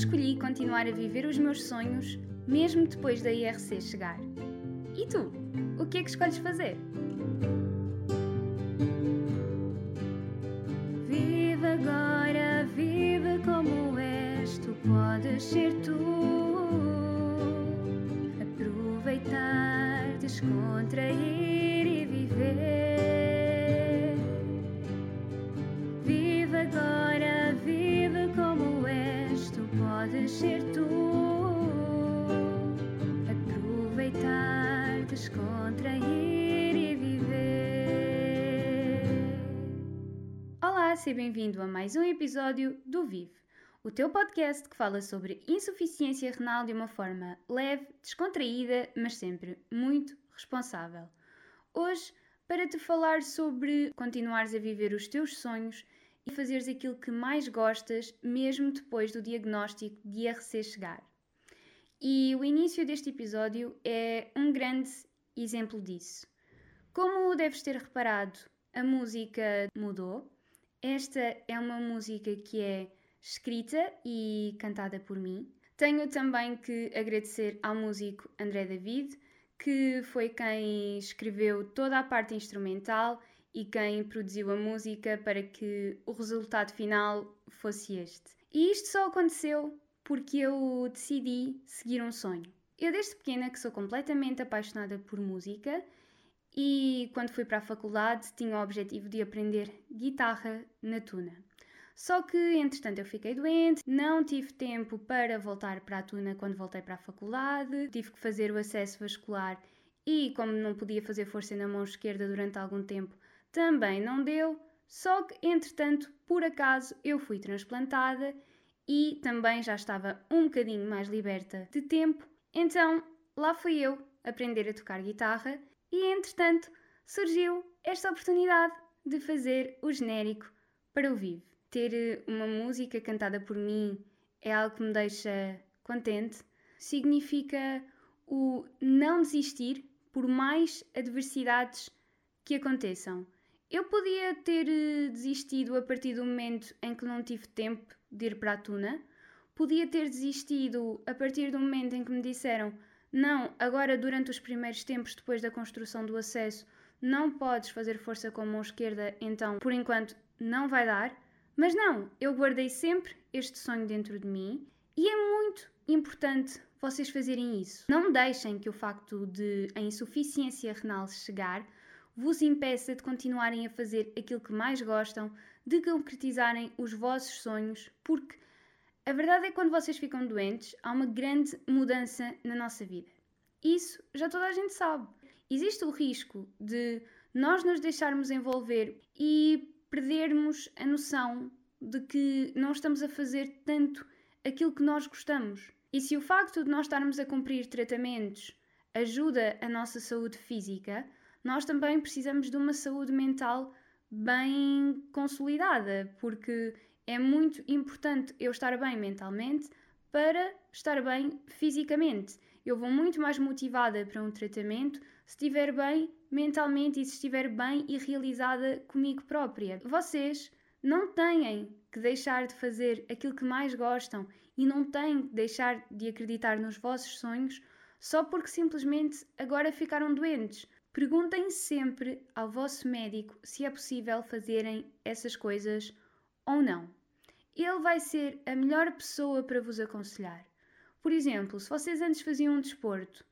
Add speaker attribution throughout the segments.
Speaker 1: escolhi continuar a viver os meus sonhos mesmo depois da IRC chegar. E tu? O que é que escolhes fazer? Vive agora, vive como és, tu podes ser tu. Aproveitar, descontrair e viver. Olá, seja bem-vindo a mais um episódio do Vive, o teu podcast que fala sobre insuficiência renal de uma forma leve, descontraída, mas sempre muito responsável. Hoje, para te falar sobre continuares a viver os teus sonhos e fazeres aquilo que mais gostas, mesmo depois do diagnóstico de IRC chegar. E o início deste episódio é um grande exemplo disso. Como deves ter reparado, a música mudou. Esta é uma música que é escrita e cantada por mim. Tenho também que agradecer ao músico André David, que foi quem escreveu toda a parte instrumental e quem produziu a música para que o resultado final fosse este. E isto só aconteceu porque eu decidi seguir um sonho. Eu desde pequena que sou completamente apaixonada por música e quando fui para a faculdade tinha o objetivo de aprender guitarra na tuna. Só que, entretanto, eu fiquei doente, não tive tempo para voltar para a tuna quando voltei para a faculdade, tive que fazer o acesso vascular e, como não podia fazer força na mão esquerda durante algum tempo, também não deu. Só que, entretanto, por acaso, eu fui transplantada e também já estava um bocadinho mais liberta de tempo, então lá fui eu aprender a tocar guitarra e, entretanto, surgiu esta oportunidade de fazer o genérico para o Vive. Ter eh, uma música cantada por mim é algo que me deixa contente, significa o não desistir por mais adversidades que aconteçam. Eu podia ter eh, desistido a partir do momento em que não tive tempo de ir para a tuna, podia ter desistido a partir do momento em que me disseram não, agora durante os primeiros tempos depois da construção do acesso não podes fazer força com a mão esquerda, então por enquanto não vai dar. Mas não, eu guardei sempre este sonho dentro de mim e é muito importante vocês fazerem isso. Não deixem que o facto de a insuficiência renal chegar vos impeça de continuarem a fazer aquilo que mais gostam, de concretizarem os vossos sonhos, porque a verdade é que quando vocês ficam doentes, há uma grande mudança na nossa vida. Isso já toda a gente sabe. Existe o risco de nós nos deixarmos envolver e perdermos a noção de que não estamos a fazer tanto aquilo que nós gostamos. E se o facto de nós estarmos a cumprir tratamentos ajuda a nossa saúde física, nós também precisamos de uma saúde mental bem consolidada, porque é muito importante eu estar bem mentalmente para estar bem fisicamente. Eu vou muito mais motivada para um tratamento se estiver bem mentalmente e se estiver bem e realizada comigo própria. Vocês não têm que deixar de fazer aquilo que mais gostam e não têm que deixar de acreditar nos vossos sonhos só porque simplesmente agora ficaram doentes. Perguntem sempre ao vosso médico se é possível fazerem essas coisas ou não. Ele vai ser a melhor pessoa para vos aconselhar. Por exemplo, se vocês antes faziam um desporto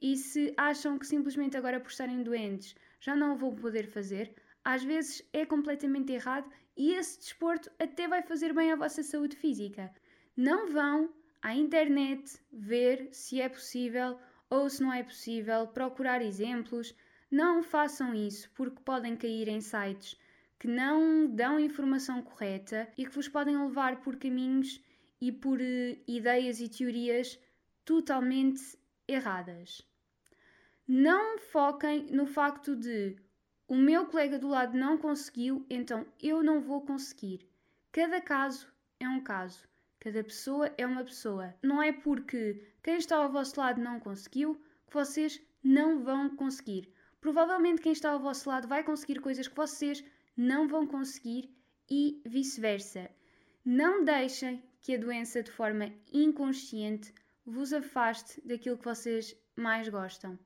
Speaker 1: e se acham que simplesmente agora por estarem doentes já não o vão poder fazer, às vezes é completamente errado e esse desporto até vai fazer bem à vossa saúde física. Não vão à internet ver se é possível ou se não é possível, procurar exemplos. Não façam isso porque podem cair em sites que não dão informação correta e que vos podem levar por caminhos e por uh, ideias e teorias totalmente erradas. Não foquem no facto de o meu colega do lado não conseguiu, então eu não vou conseguir. Cada caso é um caso, cada pessoa é uma pessoa. Não é porque quem está ao vosso lado não conseguiu que vocês não vão conseguir. Provavelmente quem está ao vosso lado vai conseguir coisas que vocês não vão conseguir e vice-versa. Não deixem que a doença, de forma inconsciente, vos afaste daquilo que vocês mais gostam.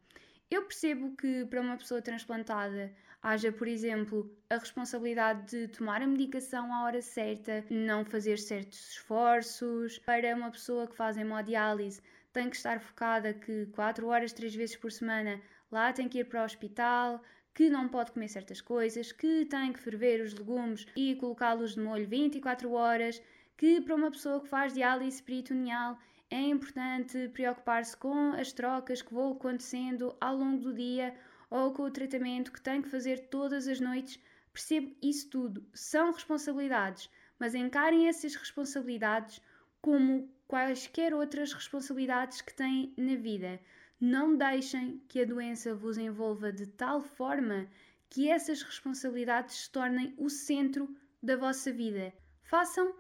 Speaker 1: Eu percebo que para uma pessoa transplantada haja, por exemplo, a responsabilidade de tomar a medicação à hora certa, não fazer certos esforços. Para uma pessoa que faz hemodiálise, tem que estar focada que 4 horas, 3 vezes por semana, lá tem que ir para o hospital, que não pode comer certas coisas, que tem que ferver os legumes e colocá-los de molho 24 horas, que para uma pessoa que faz diálise peritoneal é importante preocupar-se com as trocas que vão acontecendo ao longo do dia ou com o tratamento que tem que fazer todas as noites. Percebo isso tudo. São responsabilidades, mas encarem essas responsabilidades como quaisquer outras responsabilidades que têm na vida. Não deixem que a doença vos envolva de tal forma que essas responsabilidades se tornem o centro da vossa vida. Façam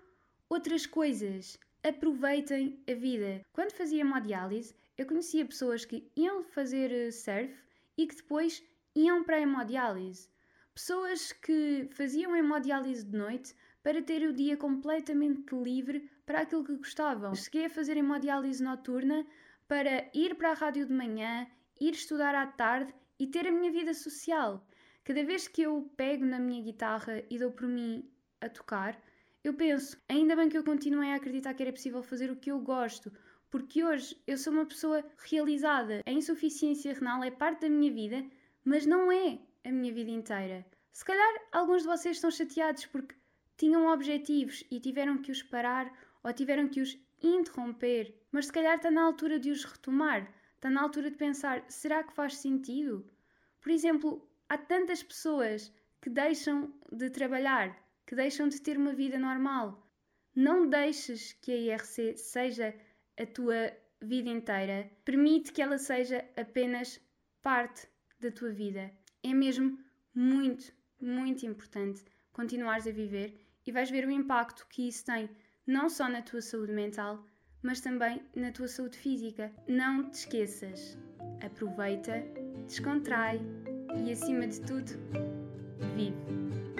Speaker 1: outras coisas. Aproveitem a vida. Quando fazia hemodiálise, eu conhecia pessoas que iam fazer eh, surf e que depois iam para a hemodiálise. Pessoas que faziam hemodiálise de noite para ter o dia completamente livre para aquilo que gostavam. Cheguei a fazer hemodiálise noturna para ir para a rádio de manhã, ir estudar à tarde e ter a minha vida social. Cada vez que eu pego na minha guitarra e dou por mim a tocar, eu penso, ainda bem que eu continuei a acreditar que era possível fazer o que eu gosto, porque hoje eu sou uma pessoa realizada. A insuficiência renal é parte da minha vida, mas não é a minha vida inteira. Se calhar alguns de vocês estão chateados porque tinham objetivos e tiveram que os parar ou tiveram que os interromper, mas se calhar está na altura de os retomar, está na altura de pensar: será que faz sentido? Por exemplo, há tantas pessoas que deixam de trabalhar, que deixam de ter uma vida normal. Não deixes que a IRC seja a tua vida inteira. Permite que ela seja apenas parte da tua vida. É mesmo muito, muito importante continuares a viver e vais ver o impacto que isso tem não só na tua saúde mental, mas também na tua saúde física. Não te esqueças. Aproveita, descontrai e, acima de tudo, vive.